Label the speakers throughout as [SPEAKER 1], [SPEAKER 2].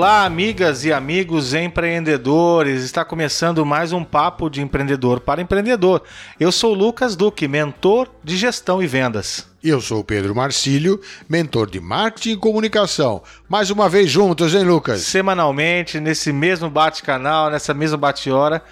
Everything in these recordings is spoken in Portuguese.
[SPEAKER 1] Olá, amigas e amigos empreendedores. Está começando mais um papo de empreendedor para empreendedor. Eu sou Lucas Duque, mentor de gestão e vendas.
[SPEAKER 2] Eu sou o Pedro Marcílio, mentor de marketing e comunicação. Mais uma vez juntos, hein, Lucas?
[SPEAKER 1] Semanalmente, nesse mesmo bate-canal, nessa mesma bate-hora,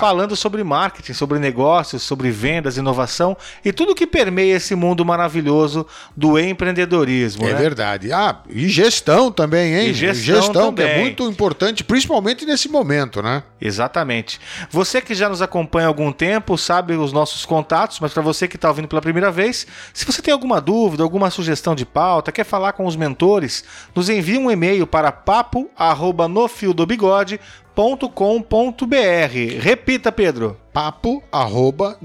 [SPEAKER 1] falando sobre marketing, sobre negócios, sobre vendas, inovação e tudo que permeia esse mundo maravilhoso do empreendedorismo.
[SPEAKER 2] É
[SPEAKER 1] né?
[SPEAKER 2] verdade. Ah, e gestão também, hein?
[SPEAKER 1] E gestão, gestão
[SPEAKER 2] que é muito importante, principalmente nesse momento, né?
[SPEAKER 1] Exatamente. Você que já nos acompanha há algum tempo, sabe os nossos contatos, mas para você que está ouvindo pela primeira vez, se você tem tem alguma dúvida, alguma sugestão de pauta, quer falar com os mentores, nos envie um e-mail para papo@nofiodobigode.com.br. Repita, Pedro.
[SPEAKER 2] papo arroba.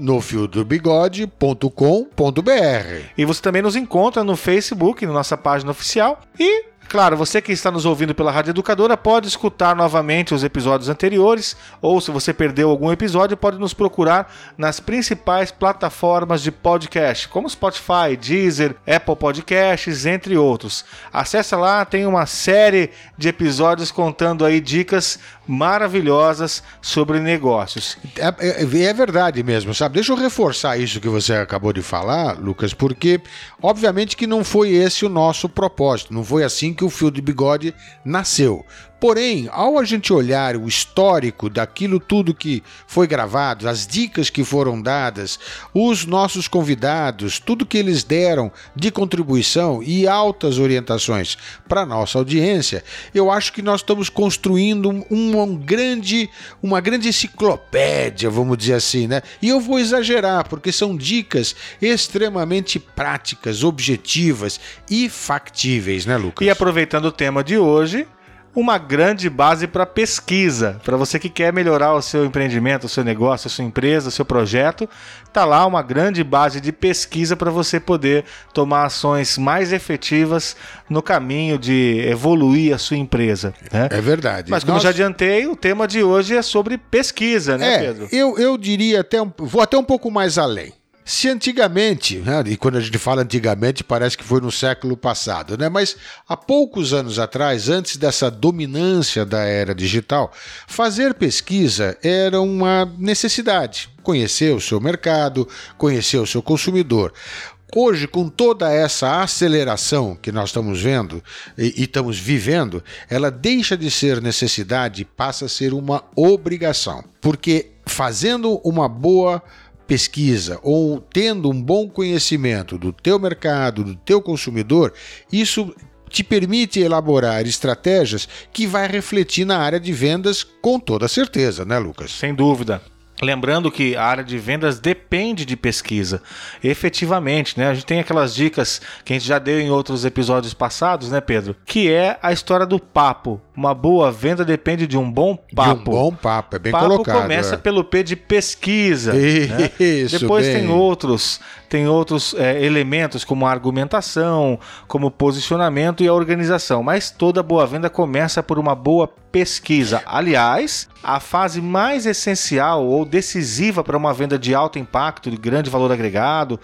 [SPEAKER 1] E você também nos encontra no Facebook, na nossa página oficial e Claro, você que está nos ouvindo pela Rádio Educadora pode escutar novamente os episódios anteriores, ou se você perdeu algum episódio, pode nos procurar nas principais plataformas de podcast, como Spotify, Deezer, Apple Podcasts, entre outros. Acesse lá, tem uma série de episódios contando aí dicas maravilhosas sobre negócios.
[SPEAKER 2] É, é, é, verdade mesmo, sabe? Deixa eu reforçar isso que você acabou de falar, Lucas, porque obviamente que não foi esse o nosso propósito, não foi assim que o fio de bigode nasceu. Porém, ao a gente olhar o histórico daquilo tudo que foi gravado, as dicas que foram dadas, os nossos convidados, tudo que eles deram de contribuição e altas orientações para nossa audiência, eu acho que nós estamos construindo um, um, grande, uma grande enciclopédia, vamos dizer assim, né? E eu vou exagerar, porque são dicas extremamente práticas, objetivas e factíveis, né, Lucas?
[SPEAKER 1] E aproveitando o tema de hoje, uma grande base para pesquisa. Para você que quer melhorar o seu empreendimento, o seu negócio, a sua empresa, o seu projeto, tá lá uma grande base de pesquisa para você poder tomar ações mais efetivas no caminho de evoluir a sua empresa. Né?
[SPEAKER 2] É verdade.
[SPEAKER 1] Mas como Nós... já adiantei, o tema de hoje é sobre pesquisa, né,
[SPEAKER 2] é,
[SPEAKER 1] Pedro?
[SPEAKER 2] Eu, eu diria até um, vou até um pouco mais além. Se antigamente, né, e quando a gente fala antigamente parece que foi no século passado, né, mas há poucos anos atrás, antes dessa dominância da era digital, fazer pesquisa era uma necessidade. Conhecer o seu mercado, conhecer o seu consumidor. Hoje, com toda essa aceleração que nós estamos vendo e, e, estamos vivendo, ela deixa de ser necessidade e passa a ser uma obrigação. Porque fazendo uma boa pesquisa ou tendo um bom conhecimento do teu mercado, do teu consumidor, isso te permite elaborar estratégias que vai refletir na área de vendas com toda certeza, né, Lucas?
[SPEAKER 1] Sem dúvida. Lembrando que a área de vendas depende de pesquisa, efetivamente, né? A gente tem aquelas dicas que a gente já deu em outros episódios passados, né, Pedro? Que é a história do papo. Uma boa venda depende de um bom papo.
[SPEAKER 2] De um bom papo, é bem
[SPEAKER 1] papo
[SPEAKER 2] colocado.
[SPEAKER 1] Começa
[SPEAKER 2] é.
[SPEAKER 1] pelo P de pesquisa. Né?
[SPEAKER 2] Isso,
[SPEAKER 1] né? Depois
[SPEAKER 2] bem.
[SPEAKER 1] tem outros, tem outros é, elementos como a argumentação, como posicionamento e a organização. Mas toda boa venda começa por uma boa pesquisa. Aliás, a fase mais essencial ou decisiva para uma venda de alto impacto, de grande valor agregado,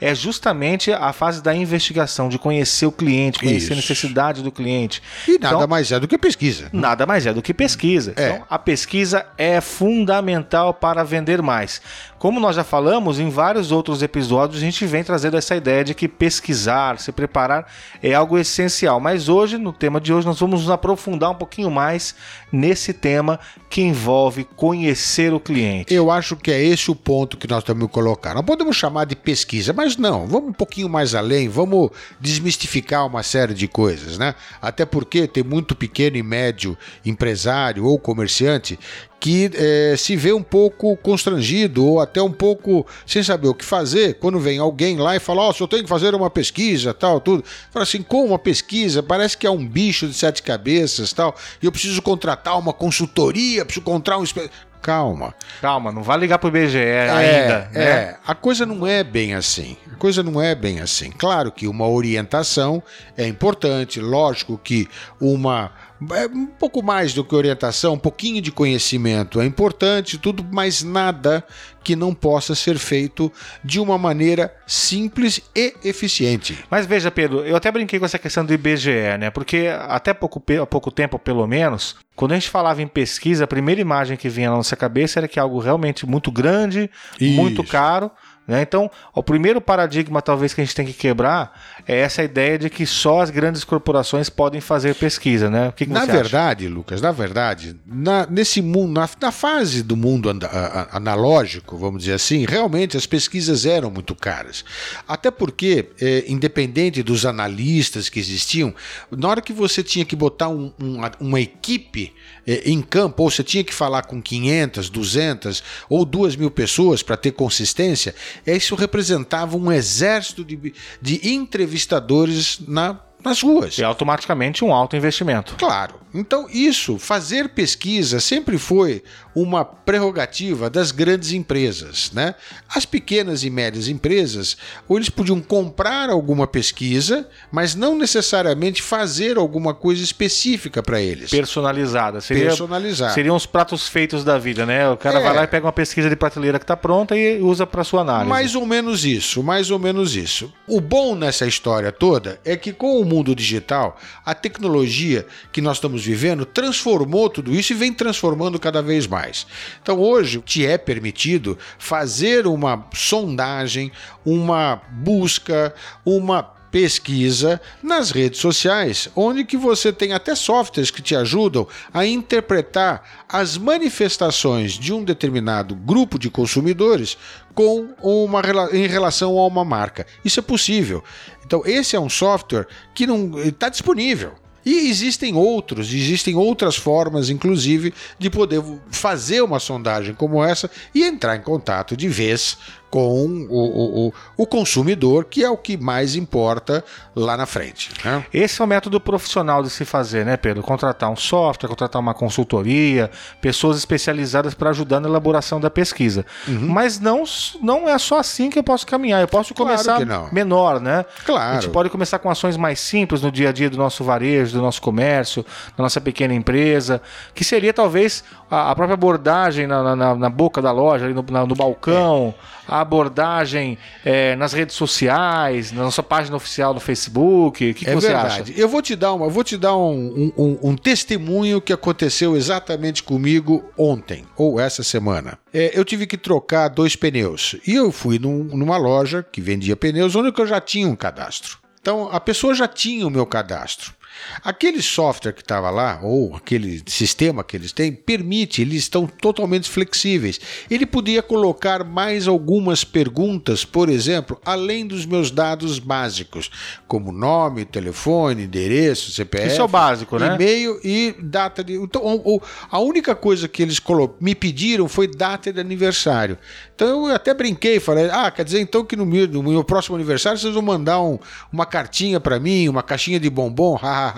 [SPEAKER 1] é justamente a fase da investigação, de conhecer o cliente, conhecer Isso. a necessidade do cliente.
[SPEAKER 2] E nada então, mais é do que pesquisa.
[SPEAKER 1] Nada mais é do que pesquisa. É. Então, a pesquisa é fundamental para vender mais. Como nós já falamos em vários outros episódios, a gente vem trazendo essa ideia de que pesquisar, se preparar é algo essencial. Mas hoje, no tema de hoje, nós vamos nos aprofundar um pouquinho mais nesse tema que envolve conhecer o cliente.
[SPEAKER 2] Eu acho que é esse o ponto que nós temos que colocar. Não podemos chamar de pesquisa, mas não, vamos um pouquinho mais além, vamos desmistificar uma série de coisas, né? Até porque tem muito pequeno e médio empresário ou comerciante que é, se vê um pouco constrangido ou até um pouco sem saber o que fazer quando vem alguém lá e fala: Ó, oh, se eu tenho que fazer uma pesquisa, tal, tudo. Fala assim: como uma pesquisa? Parece que é um bicho de sete cabeças, tal, e eu preciso contratar uma consultoria, preciso encontrar um. Calma.
[SPEAKER 1] Calma, não vai ligar pro IBGE é, ainda.
[SPEAKER 2] Né? É, a coisa não é bem assim. A coisa não é bem assim. Claro que uma orientação é importante, lógico que uma é um pouco mais do que orientação, um pouquinho de conhecimento é importante, tudo, mas nada que não possa ser feito de uma maneira simples e eficiente.
[SPEAKER 1] Mas veja, Pedro, eu até brinquei com essa questão do IBGE, né? Porque até pouco, há pouco tempo, pelo menos, quando a gente falava em pesquisa, a primeira imagem que vinha na nossa cabeça era que é algo realmente muito grande, Isso. muito caro. Né? Então, o primeiro paradigma, talvez, que a gente tem que quebrar é essa ideia de que só as grandes corporações podem fazer pesquisa. Né? O que, que
[SPEAKER 2] na verdade, acha? Lucas, na verdade, na, nesse mundo, na, na fase do mundo an, a, analógico, vamos dizer assim, realmente as pesquisas eram muito caras. Até porque, é, independente dos analistas que existiam, na hora que você tinha que botar um, um, uma equipe é, em campo, ou você tinha que falar com 500, 200 ou 2 mil pessoas para ter consistência, isso representava um exército de, de entrevistadores na nas ruas.
[SPEAKER 1] E automaticamente um alto investimento.
[SPEAKER 2] Claro. Então, isso, fazer pesquisa sempre foi uma prerrogativa das grandes empresas. Né? As pequenas e médias empresas, ou eles podiam comprar alguma pesquisa, mas não necessariamente fazer alguma coisa específica para eles.
[SPEAKER 1] Personalizada. Seria, Personalizada. Seriam os pratos feitos da vida, né? O cara é. vai lá e pega uma pesquisa de prateleira que está pronta e usa para sua análise.
[SPEAKER 2] Mais ou menos isso, mais ou menos isso. O bom nessa história toda é que com o mundo digital, a tecnologia que nós estamos vivendo transformou tudo isso e vem transformando cada vez mais. Então hoje te é permitido fazer uma sondagem, uma busca, uma pesquisa nas redes sociais, onde que você tem até softwares que te ajudam a interpretar as manifestações de um determinado grupo de consumidores com uma em relação a uma marca. Isso é possível. Então esse é um software que não está disponível. E existem outros, existem outras formas, inclusive, de poder fazer uma sondagem como essa e entrar em contato de vez com o, o, o, consumidor, que é o que mais importa lá na frente. Né?
[SPEAKER 1] Esse é o método profissional de se fazer, né, Pedro? Contratar um software, contratar uma consultoria, pessoas especializadas para ajudar na elaboração da pesquisa. Uhum. Mas não, não é só assim que eu posso caminhar. Eu posso começar claro menor, né?
[SPEAKER 2] Claro.
[SPEAKER 1] A gente pode começar com ações mais simples no dia a dia do nosso varejo, do nosso comércio, da nossa pequena empresa, que seria talvez a, a própria abordagem na, na, na, boca da loja, ali no, na, no balcão. É a abordagem é, nas redes sociais, na nossa página oficial no Facebook? O que, que
[SPEAKER 2] é
[SPEAKER 1] você
[SPEAKER 2] verdade.
[SPEAKER 1] acha?
[SPEAKER 2] Eu vou te dar, uma, vou te dar um, um, um, testemunho que aconteceu exatamente comigo ontem, ou essa semana. É, eu tive que trocar dois pneus. E eu fui num, numa loja que vendia pneus, onde eu já tinha um cadastro. Então a pessoa já tinha o meu cadastro. Aquele software que estava lá, ou aquele sistema que eles têm, permite, eles estão totalmente flexíveis. Ele podia colocar mais algumas perguntas, por exemplo, além dos meus dados básicos, como nome, telefone, endereço, CPF.
[SPEAKER 1] Isso é o básico, né?
[SPEAKER 2] E-mail e data de. Então, a única coisa que eles me pediram foi data de aniversário. Então eu até brinquei, falei: ah, quer dizer então que no meu, no meu próximo aniversário vocês vão mandar um, uma cartinha para mim, uma caixinha de bombom, haha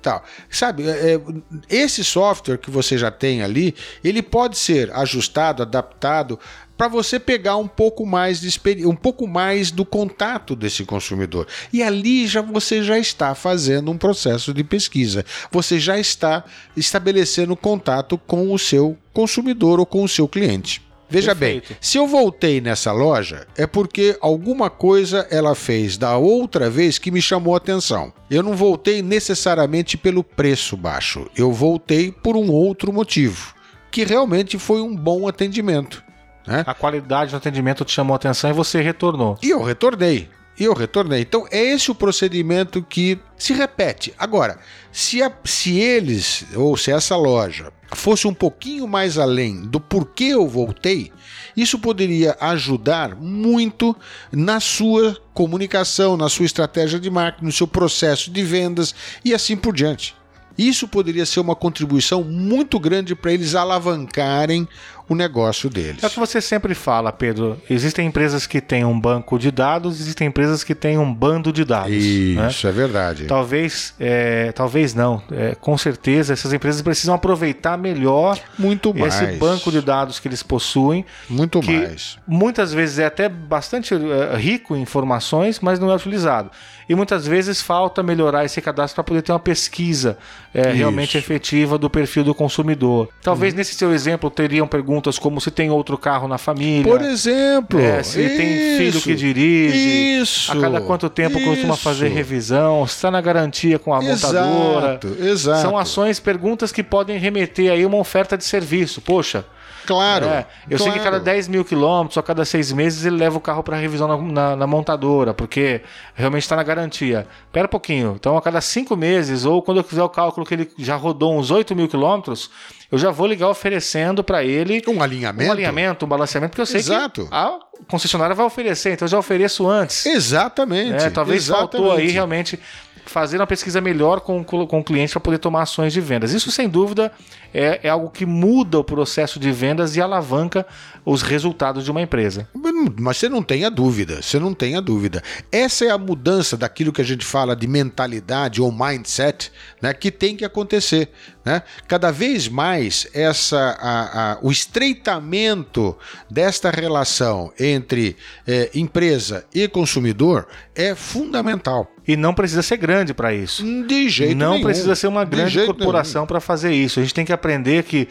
[SPEAKER 2] tal. Sabe, é, é, esse software que você já tem ali, ele pode ser ajustado, adaptado para você pegar um pouco mais de um pouco mais do contato desse consumidor. E ali já você já está fazendo um processo de pesquisa. Você já está estabelecendo contato com o seu consumidor ou com o seu cliente. Veja Perfeito. bem, se eu voltei nessa loja, é porque alguma coisa ela fez da outra vez que me chamou a atenção. Eu não voltei necessariamente pelo preço baixo, eu voltei por um outro motivo, que realmente foi um bom atendimento. Né?
[SPEAKER 1] A qualidade do atendimento te chamou a atenção e você retornou.
[SPEAKER 2] E eu retornei. e eu retornei. Então é esse o procedimento que se repete. Agora, se, a, se eles, ou se essa loja, fosse um pouquinho mais além do porquê eu voltei, isso poderia ajudar muito na sua comunicação, na sua estratégia de marketing, no seu processo de vendas e assim por diante. Isso poderia ser uma contribuição muito grande para eles alavancarem o negócio deles.
[SPEAKER 1] É o que você sempre fala, Pedro. Existem empresas que têm um banco de dados, existem empresas que têm um bando de dados.
[SPEAKER 2] Né? Isso
[SPEAKER 1] né?
[SPEAKER 2] é verdade.
[SPEAKER 1] Talvez, é, talvez não. É, com certeza, essas empresas precisam aproveitar melhor
[SPEAKER 2] muito mais.
[SPEAKER 1] esse banco de dados que eles possuem.
[SPEAKER 2] Muito mais.
[SPEAKER 1] Muitas vezes é até bastante é, rico em informações, mas não é utilizado. E muitas vezes falta melhorar esse cadastro para poder ter uma pesquisa é, realmente efetiva do perfil do consumidor. Talvez hum. nesse seu exemplo teriam perguntas perguntas como se tem outro carro na família.
[SPEAKER 2] Por exemplo.
[SPEAKER 1] É, se
[SPEAKER 2] isso,
[SPEAKER 1] tem filho que dirige.
[SPEAKER 2] Isso.
[SPEAKER 1] A cada quanto tempo
[SPEAKER 2] isso.
[SPEAKER 1] costuma fazer revisão. Se está na garantia com a
[SPEAKER 2] exato,
[SPEAKER 1] montadora.
[SPEAKER 2] Exato.
[SPEAKER 1] São ações, perguntas que podem remeter aí uma oferta de serviço. Poxa.
[SPEAKER 2] Claro. É,
[SPEAKER 1] eu
[SPEAKER 2] claro.
[SPEAKER 1] sei que a cada 10 mil quilômetros, a cada seis meses, ele leva o carro para revisão na, na, na, montadora, porque realmente está na garantia. Pera um pouquinho. Então, a cada cinco meses, ou quando eu fizer o cálculo que ele já rodou uns 8 mil quilômetros, eu já vou ligar oferecendo para ele
[SPEAKER 2] um alinhamento,
[SPEAKER 1] um alinhamento, um balanceamento, porque eu sei
[SPEAKER 2] Exato.
[SPEAKER 1] que a concessionária vai oferecer, então eu já ofereço antes.
[SPEAKER 2] Exatamente.
[SPEAKER 1] É, talvez
[SPEAKER 2] Exatamente.
[SPEAKER 1] faltou aí realmente fazer uma pesquisa melhor com, com o cliente para poder tomar ações de vendas. Isso, sem dúvida, é, é, algo que muda o processo de vendas e alavanca os resultados de uma empresa.
[SPEAKER 2] Mas você não tenha dúvida, você não tenha dúvida. Essa é a mudança daquilo que a gente fala de mentalidade ou mindset, né, que tem que acontecer. Né? Cada vez mais essa, a, a, o estreitamento desta relação entre é, empresa e consumidor é fundamental.
[SPEAKER 1] E não precisa ser grande para isso.
[SPEAKER 2] De jeito
[SPEAKER 1] não
[SPEAKER 2] nenhum.
[SPEAKER 1] precisa ser uma grande corporação para fazer isso. A gente tem que aprender que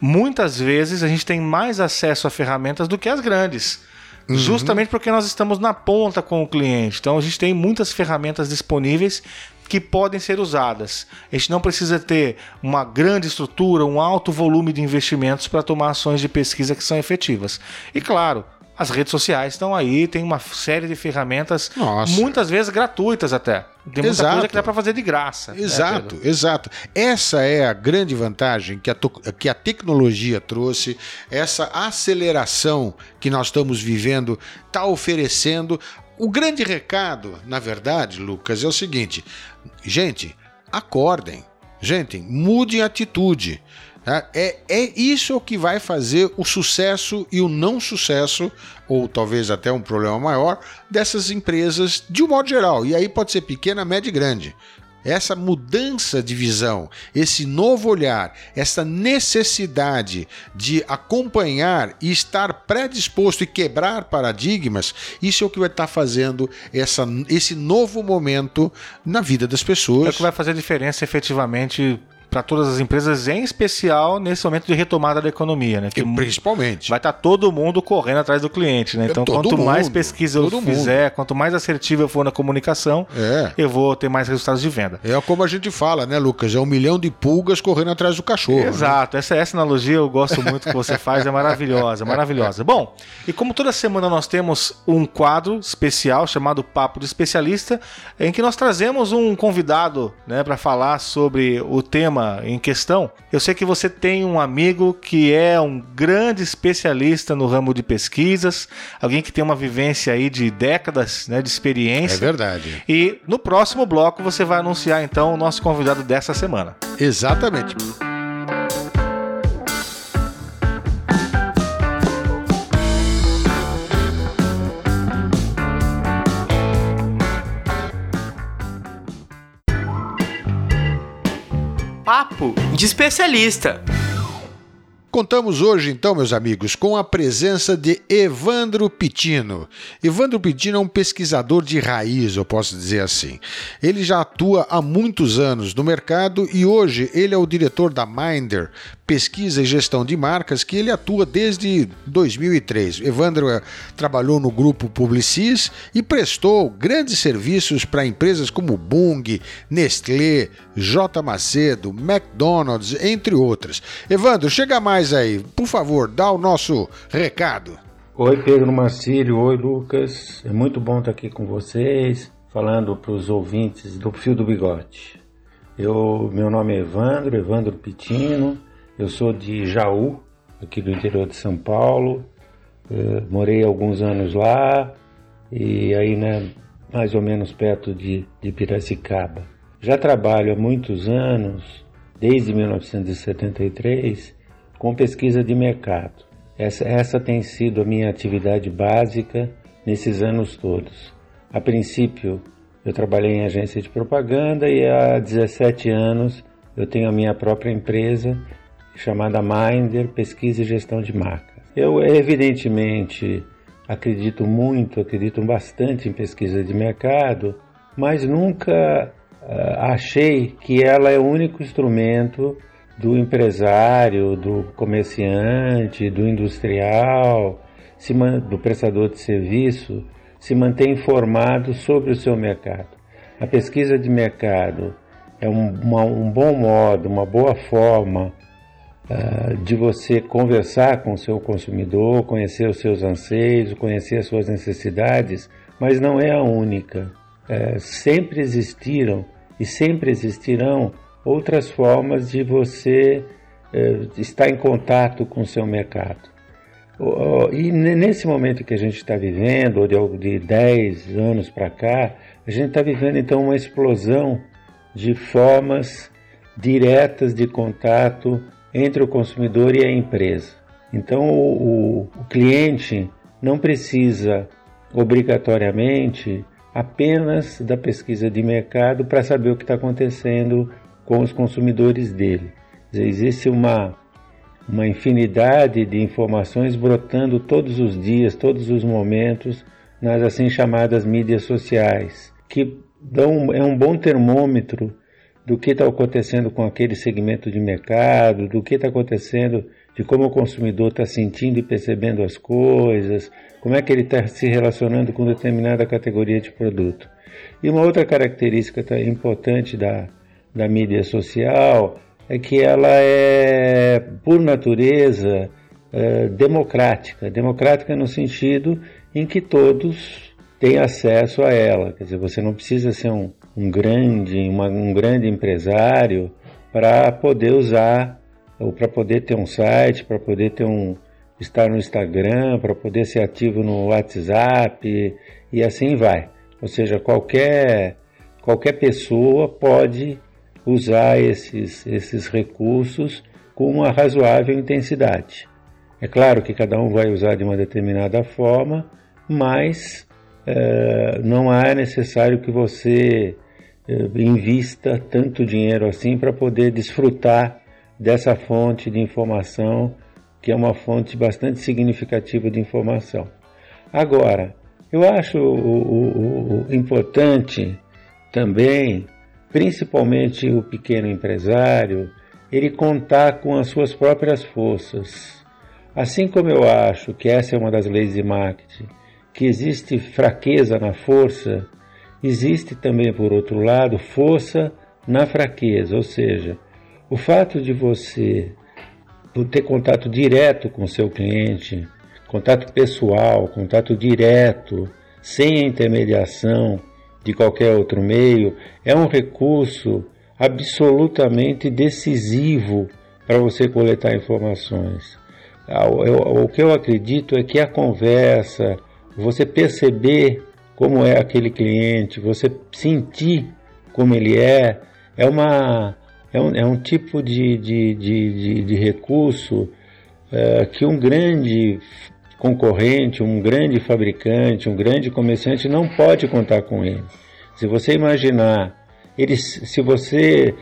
[SPEAKER 1] muitas vezes a gente tem mais acesso a ferramentas do que as grandes. Uhum. Justamente porque nós estamos na ponta com o cliente. Então a gente tem muitas ferramentas disponíveis que podem ser usadas. A gente não precisa ter uma grande estrutura, um alto volume de investimentos para tomar ações de pesquisa que são efetivas. E claro, as redes sociais estão aí, tem uma série de ferramentas,
[SPEAKER 2] Nossa.
[SPEAKER 1] muitas vezes gratuitas até. Tem muita
[SPEAKER 2] Exato.
[SPEAKER 1] coisa que dá para fazer de graça. né,
[SPEAKER 2] Exato, exato. Essa é a grande vantagem que a, que a tecnologia trouxe, essa aceleração que nós estamos vivendo está oferecendo. O grande recado, na verdade, Lucas, é o seguinte: gente, acordem, gente, mudem a atitude. É, é isso que vai fazer o sucesso e o não sucesso, ou talvez até um problema maior, dessas empresas de um modo geral. E aí pode ser pequena, média e grande. Essa mudança de visão, esse novo olhar, essa necessidade de acompanhar e estar predisposto e quebrar paradigmas, isso é o que vai estar fazendo essa, esse novo momento na vida das pessoas.
[SPEAKER 1] É o que vai fazer diferença efetivamente para todas as empresas, em especial nesse momento de retomada da economia, né?
[SPEAKER 2] Que principalmente.
[SPEAKER 1] Vai estar tá todo mundo correndo atrás do cliente, né? Então,
[SPEAKER 2] todo
[SPEAKER 1] quanto
[SPEAKER 2] mundo,
[SPEAKER 1] mais pesquisa eu fizer, mundo. quanto mais assertivo eu for na comunicação,
[SPEAKER 2] é.
[SPEAKER 1] eu vou ter mais resultados de venda.
[SPEAKER 2] É como a gente fala, né, Lucas? É um milhão de pulgas correndo atrás do cachorro.
[SPEAKER 1] Exato. Né? Essa, essa analogia eu gosto muito que você faz, é maravilhosa, maravilhosa. Bom, e como toda semana nós temos um quadro especial chamado Papo do Especialista, em que nós trazemos um convidado, né, para falar sobre o tema em questão, eu sei que você tem um amigo que é um grande especialista no ramo de pesquisas, alguém que tem uma vivência aí de décadas né, de experiência.
[SPEAKER 2] É verdade.
[SPEAKER 1] E no próximo bloco você vai anunciar então o nosso convidado dessa semana.
[SPEAKER 2] Exatamente.
[SPEAKER 3] Papo de especialista.
[SPEAKER 2] Contamos hoje, então, meus amigos, com a presença de Evandro Pitino. Evandro Pitino é um pesquisador de raiz, eu posso dizer assim. Ele já atua há muitos anos no mercado e hoje ele é o diretor da Minder, pesquisa e gestão de marcas, que ele atua desde 2003. Evandro é, trabalhou no grupo Publicis e prestou grandes serviços para empresas como Bung, Nestlé, J. Macedo, McDonald's, entre outras. Evandro, chega mais aí, por favor, dá o nosso recado.
[SPEAKER 4] Oi, Pedro Marcílio. Oi, Lucas. É muito bom estar aqui com vocês, falando para os ouvintes do Fio do Bigode. Eu, meu nome é Evandro, Evandro Pitino. Eu sou de Jaú, aqui do interior de São Paulo. Eu morei alguns anos lá e aí, né, mais ou menos perto de, de Piracicaba. Já trabalho há muitos anos, desde 1973, com pesquisa de mercado. Essa, essa tem sido a minha atividade básica nesses anos todos. A princípio, eu trabalhei em agência de propaganda e há 17 anos eu tenho a minha própria empresa chamada Minder Pesquisa e Gestão de Marcas. Eu, evidentemente, acredito muito, acredito bastante em pesquisa de mercado, mas nunca uh, achei que ela é o único instrumento do empresário, do comerciante, do industrial, do prestador de serviço se manter informado sobre o seu mercado. A pesquisa de mercado é um, uma, um bom modo, uma boa forma de você conversar com o seu consumidor, conhecer os seus anseios, conhecer as suas necessidades, mas não é a única. Uh, sempre existiram e sempre existirão outras formas de você uh, estar em contato com o seu mercado. E nesse momento que a gente está vivendo, de 10 anos para cá, a gente está vivendo então uma explosão de formas diretas de contato entre o consumidor e a empresa. Então o, o, cliente não precisa obrigatoriamente apenas da pesquisa de mercado para saber o que está acontecendo com os consumidores dele. Existe uma uma infinidade de informações brotando todos os dias, todos os momentos nas assim chamadas mídias sociais, que dão é um bom termômetro do que está acontecendo com aquele segmento de mercado, do que está acontecendo, de como o consumidor está sentindo e percebendo as coisas, como é que ele está se relacionando com determinada categoria de produto. E uma outra característica importante da, da mídia social é que ela é, por natureza, é, democrática. Democrática no sentido em que todos têm acesso a ela. Quer dizer, você não precisa ser um, um grande, uma, um grande empresário para poder usar, ou para poder ter um site, para poder ter um, estar no Instagram, para poder ser ativo no WhatsApp e assim vai. Ou seja, qualquer, qualquer pessoa pode usar esses, esses recursos com uma razoável intensidade. É claro que cada um vai usar de uma determinada forma, mas é, não é necessário que você invista tanto dinheiro assim para poder desfrutar dessa fonte de informação, que é uma fonte bastante significativa de informação. Agora, eu acho o, o, o importante também principalmente o pequeno empresário, ele contar com as suas próprias forças. Assim como eu acho que essa é uma das leis de marketing, que existe fraqueza na força, existe também, por outro lado, força na fraqueza, ou seja, o fato de você ter contato direto com seu cliente, contato pessoal, contato direto, sem a intermediação de qualquer outro meio, é um recurso absolutamente decisivo para você coletar informações. Ah, o que eu acredito é que a conversa, você perceber como é aquele cliente, você sentir como ele é, é, uma, é, um, é um tipo de, de, de, de recurso é, que um grande concorrente, um grande fabricante, um grande comerciante não pode contar com ele. Se você imaginar, eles, se você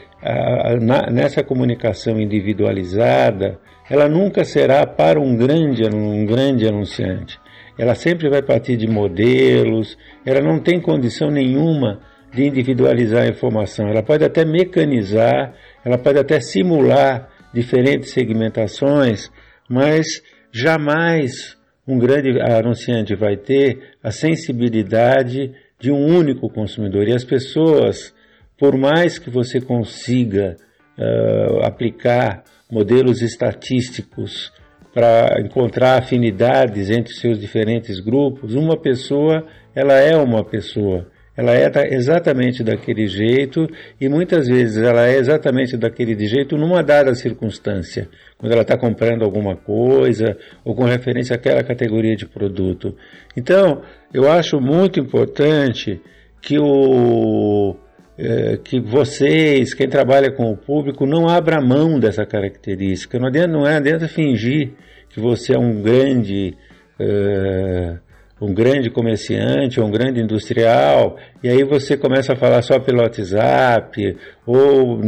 [SPEAKER 4] na, nessa comunicação individualizada, ela nunca será para um grande, um grande anunciante. Ela sempre vai partir de modelos, ela não tem condição nenhuma de individualizar a informação. Ela pode até mecanizar, ela pode até simular diferentes segmentações, mas jamais um grande anunciante vai ter a sensibilidade de um único consumidor. E as pessoas, por mais que você consiga uh, aplicar modelos estatísticos para encontrar afinidades entre seus diferentes grupos, uma pessoa, ela é uma pessoa. Ela é exatamente daquele jeito e muitas vezes ela é exatamente daquele jeito numa dada circunstância, quando ela está comprando alguma coisa ou com referência àquela categoria de produto. Então, eu acho muito importante que o é, que vocês, quem trabalha com o público, não abra mão dessa característica. Não adianta, não é, adianta fingir que você é um grande é, um grande comerciante, um grande industrial, e aí você começa a falar só pelo WhatsApp, ou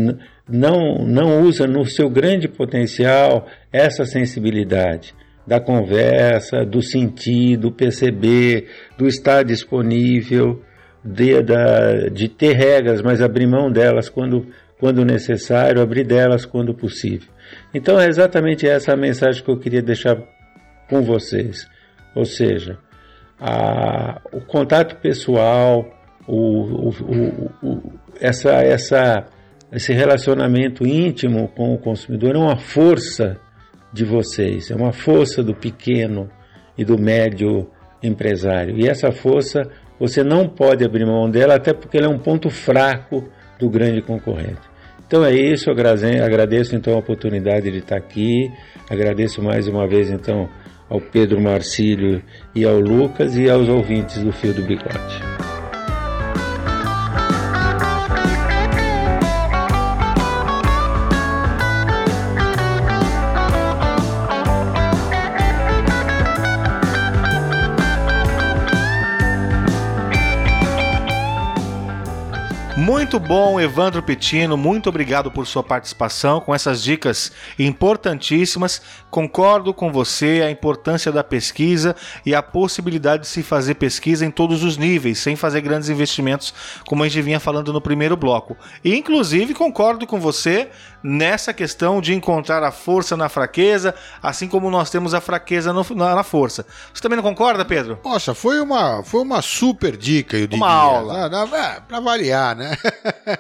[SPEAKER 4] não, não usa no seu grande potencial essa sensibilidade da conversa, do sentir, do perceber, do estar disponível, de, da, de ter regras, mas abrir mão delas quando, quando necessário, abrir delas quando possível. Então é exatamente essa a mensagem que eu queria deixar com vocês. Ou seja, a, o contato pessoal, o, o, o, essa, essa, esse relacionamento íntimo com o consumidor é uma força de vocês, é uma força do pequeno e do médio empresário. E essa força você não pode abrir mão dela, até porque ela é um ponto fraco do grande concorrente. Então é isso, agradeço então a oportunidade de estar aqui, agradeço mais uma vez então ao Pedro Marcílio e ao Lucas e aos ouvintes do Fio do Bigode.
[SPEAKER 1] Muito bom, Evandro Petino. Muito obrigado por sua participação com essas dicas importantíssimas. Concordo com você a importância da pesquisa e a possibilidade de se fazer pesquisa em todos os níveis, sem fazer grandes investimentos, como a gente vinha falando no primeiro bloco. E, inclusive, concordo com você nessa questão de encontrar a força na fraqueza, assim como nós temos a fraqueza no, na, na, força. Você também não concorda, Pedro?
[SPEAKER 2] Poxa, foi uma, foi uma super dica, eu diria.
[SPEAKER 1] Uma aula.
[SPEAKER 2] Ah, é, para variar, né?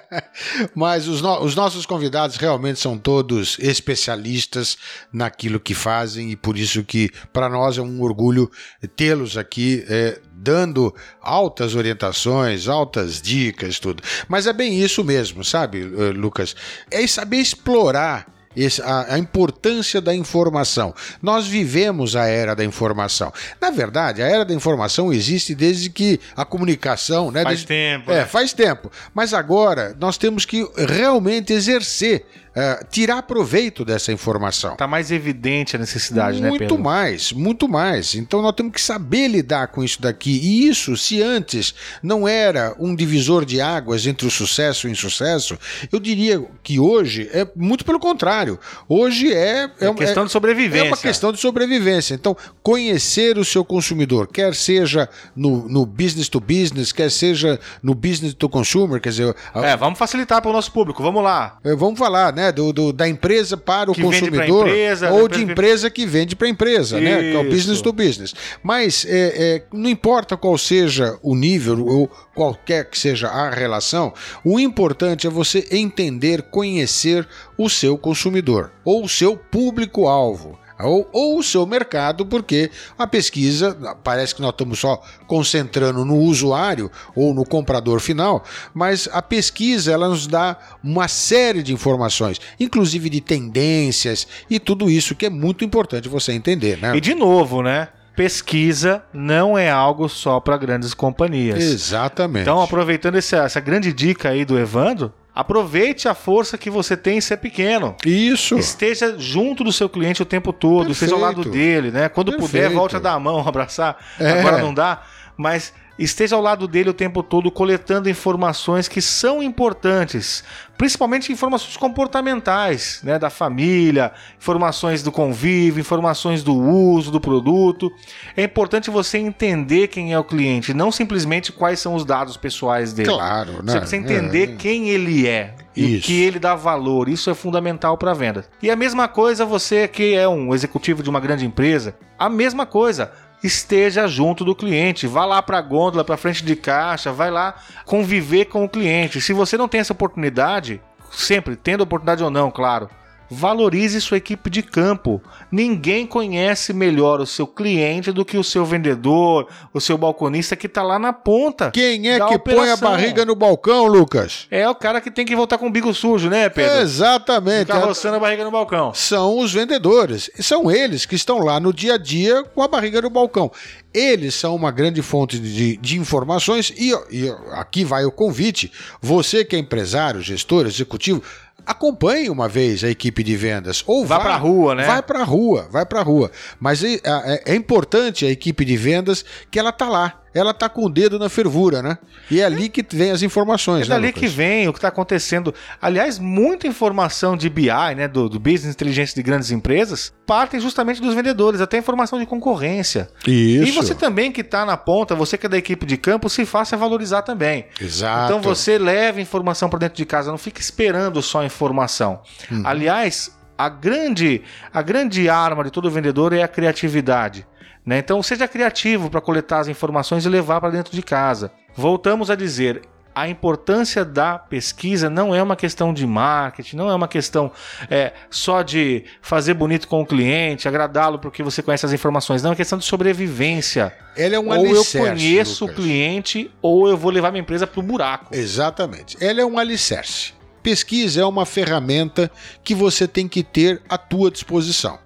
[SPEAKER 2] Mas os, no, os nossos convidados realmente são todos especialistas naquilo que fazem e por isso que para nós é um orgulho tê-los aqui é, dando altas orientações, altas dicas, tudo. Mas é bem isso mesmo, sabe, eh, Lucas? É saber explorar esse, a, a, importância da informação. Nós vivemos a era da informação. Na verdade, a era da informação existe desde que a comunicação. Né,
[SPEAKER 1] faz
[SPEAKER 2] desde,
[SPEAKER 1] tempo.
[SPEAKER 2] É,
[SPEAKER 1] né?
[SPEAKER 2] faz tempo. Mas agora nós temos que realmente exercer uh, tirar proveito dessa informação.
[SPEAKER 1] Está mais evidente a necessidade,
[SPEAKER 2] muito
[SPEAKER 1] né, Pedro?
[SPEAKER 2] Muito mais, muito mais. Então nós temos que saber lidar com isso daqui. E isso, se antes não era um divisor de águas entre o sucesso e o insucesso, eu diria que hoje é muito pelo contrário. Hoje é.
[SPEAKER 1] É, é questão é, de sobrevivência.
[SPEAKER 2] É uma questão de sobrevivência. Então, conhecer o seu consumidor, quer seja no, no business to business, quer seja no business to consumer, quer dizer.
[SPEAKER 1] É, vamos facilitar para o nosso público, vamos lá.
[SPEAKER 2] É, vamos falar, né? Do, do, da empresa para o que consumidor
[SPEAKER 1] empresa,
[SPEAKER 2] ou de empresa que vende para a empresa,
[SPEAKER 1] Isso.
[SPEAKER 2] né? Que é o business to business. Mas é, é, não importa qual seja o nível ou qualquer que seja a relação, o importante é você entender, conhecer o seu consumidor ou o seu público-alvo ou, ou o seu mercado, porque a pesquisa parece que nós estamos só concentrando no usuário ou no comprador final, mas a pesquisa ela nos dá uma série de informações, inclusive de tendências e tudo isso que é muito importante você entender, né?
[SPEAKER 1] E de novo, né? Pesquisa não é algo só para grandes companhias.
[SPEAKER 2] Exatamente.
[SPEAKER 1] Então, aproveitando essa, essa grande dica aí do Evandro, Aproveite a força que você tem em ser pequeno.
[SPEAKER 2] Isso.
[SPEAKER 1] Esteja junto do seu cliente o tempo todo, Perfeito. esteja ao lado dele, né? Quando Perfeito. puder, volte a dar a mão, abraçar. É. Agora não dá, mas esteja ao lado dele o tempo todo coletando informações que são importantes, principalmente informações comportamentais, né, da família, informações do convívio, informações do uso do produto. É importante você entender quem é o cliente, não simplesmente quais são os dados pessoais dele.
[SPEAKER 2] Claro, né?
[SPEAKER 1] Você precisa entender é. quem ele é. E que ele dá valor, isso é fundamental para a venda. E a mesma coisa você que é um executivo de uma grande empresa, a mesma coisa esteja junto do cliente. Vá lá para a gôndola, para frente de caixa, vai lá conviver com o cliente. Se você não tem essa oportunidade, sempre tendo oportunidade ou não, claro, valorize sua equipe de campo. Ninguém conhece melhor o seu cliente do que o seu vendedor, o seu balconista que está lá na ponta.
[SPEAKER 2] Quem é que põe a
[SPEAKER 1] operação.
[SPEAKER 2] barriga no balcão, Lucas?
[SPEAKER 1] É o cara que tem que voltar com o bico sujo, né, Pedro?
[SPEAKER 2] Exatamente.
[SPEAKER 1] Ficar roçando a barriga no balcão.
[SPEAKER 2] São os vendedores. São eles que estão lá no dia a dia com a barriga no balcão. Eles são uma grande fonte de, de informações e, e aqui vai o convite. Você que é empresário, gestor, executivo, acompanhe uma vez a equipe de vendas ou
[SPEAKER 1] Vá
[SPEAKER 2] vá
[SPEAKER 1] pra rua, né?
[SPEAKER 2] Vai pra rua, vai pra rua. Mas é, é- é importante a equipe de vendas que ela tá lá. Ela tá com o dedo na fervura, né? E é ali que vem as informações,
[SPEAKER 1] É
[SPEAKER 2] né,
[SPEAKER 1] dali
[SPEAKER 2] Lucas?
[SPEAKER 1] que vem o que está acontecendo. Aliás, muita informação de BI, né, do, do Business Inteligência de grandes empresas, partem justamente dos vendedores, até informação de concorrência.
[SPEAKER 2] Isso.
[SPEAKER 1] E você também que está na ponta, você que é da equipe de campo, se faça valorizar também.
[SPEAKER 2] Exato.
[SPEAKER 1] Então você leva informação para dentro de casa, não fica esperando só informação.
[SPEAKER 2] Uhum.
[SPEAKER 1] Aliás, a grande, a grande arma de todo vendedor é a criatividade. Né? Então seja criativo para coletar as informações e levar para dentro de casa. Voltamos a dizer. A importância da pesquisa não é uma questão de marketing, não é uma questão é, só de fazer bonito com o cliente, agradá-lo porque você conhece as informações. Não, é questão de sobrevivência.
[SPEAKER 2] Ela é um
[SPEAKER 1] ou eu
[SPEAKER 2] alicerce,
[SPEAKER 1] conheço
[SPEAKER 2] Lucas.
[SPEAKER 1] o cliente, ou eu vou levar minha empresa para o buraco.
[SPEAKER 2] Exatamente. Ela é um alicerce. Pesquisa é uma ferramenta que você tem que ter à tua disposição.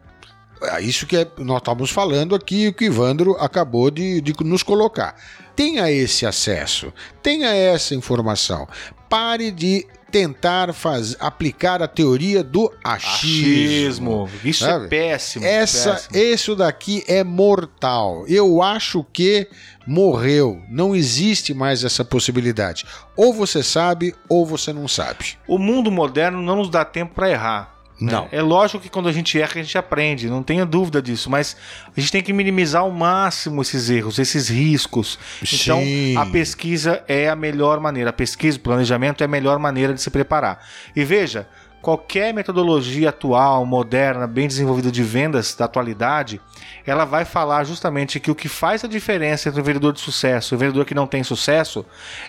[SPEAKER 2] É isso que é- nós estamos falando aqui, o que o Ivandro acabou de, de nos colocar. Tenha esse acesso, tenha essa informação. Pare de tentar faz, aplicar a teoria do achismo.
[SPEAKER 1] Achismo. Isso
[SPEAKER 2] sabe?
[SPEAKER 1] é péssimo.
[SPEAKER 2] Essa,
[SPEAKER 1] péssimo.
[SPEAKER 2] isso daqui é mortal. Eu acho que morreu. Não existe mais essa possibilidade. Ou você sabe, ou você não sabe.
[SPEAKER 1] O mundo moderno não nos dá tempo para errar. Né?
[SPEAKER 2] Não.
[SPEAKER 1] É lógico que quando a gente erra, a gente aprende, não tenha dúvida disso, mas a gente tem que minimizar ao máximo esses erros, esses riscos. Então,
[SPEAKER 2] Sim.
[SPEAKER 1] a pesquisa é a melhor maneira, a pesquisa, o planejamento é a melhor maneira de se preparar. E veja, qualquer metodologia atual, moderna, bem desenvolvida de vendas da atualidade, ela vai falar justamente que o que faz a diferença entre o vendedor de sucesso e o vendedor que não tem sucesso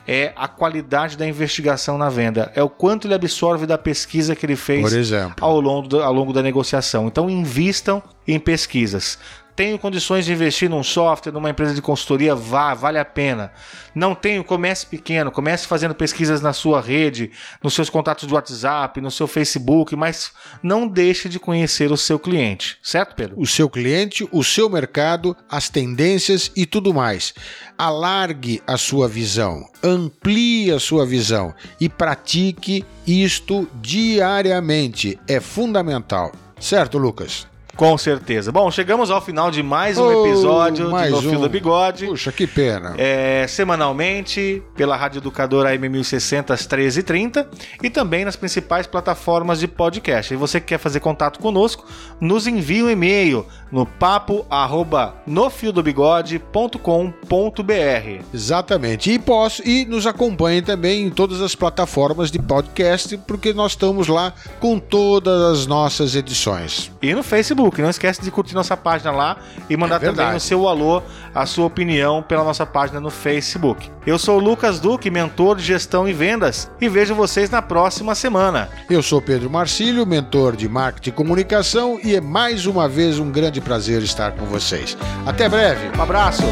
[SPEAKER 1] é a qualidade da investigação na venda, é o quanto ele absorve da pesquisa que ele fez
[SPEAKER 2] Por exemplo.
[SPEAKER 1] ao longo, do- ao longo da negociação. Então, invistam em pesquisas. Tenho condições de investir num software, numa empresa de consultoria, vá, vale a pena. Não tenho, comece pequeno, comece fazendo pesquisas na sua rede, nos seus contatos de WhatsApp, no seu Facebook, mas não deixe de conhecer o seu cliente, certo, Pedro?
[SPEAKER 2] O seu cliente, o seu mercado, as tendências e tudo mais. Alargue a sua visão, amplie a sua visão e pratique isto diariamente. É fundamental. Certo, Lucas?
[SPEAKER 1] Com certeza. Bom, chegamos ao final de mais um
[SPEAKER 2] Oh,
[SPEAKER 1] episódio
[SPEAKER 2] mais
[SPEAKER 1] de No Fio
[SPEAKER 2] um.
[SPEAKER 1] do Bigode.
[SPEAKER 2] Puxa, que pena.
[SPEAKER 1] É, semanalmente pela Rádio Educadora AM1060 às 13h30 e também nas principais plataformas de podcast. E você que quer fazer contato conosco, nos envie um e-mail no papo arroba nofiodobigode.com.br.
[SPEAKER 2] Exatamente. E posso e nos acompanhe também em todas as plataformas de podcast, porque nós estamos lá com todas as nossas edições.
[SPEAKER 1] E no Facebook, não esquece de curtir nossa página lá e mandar
[SPEAKER 2] É
[SPEAKER 1] também o seu alô, a sua opinião pela nossa página no Facebook. Eu sou o Lucas Duque, mentor de gestão e vendas, e vejo vocês na próxima semana.
[SPEAKER 2] Eu sou Pedro Marcílio, mentor de marketing e comunicação, e é mais uma vez um grande prazer estar com vocês. Até breve.
[SPEAKER 1] Um abraço!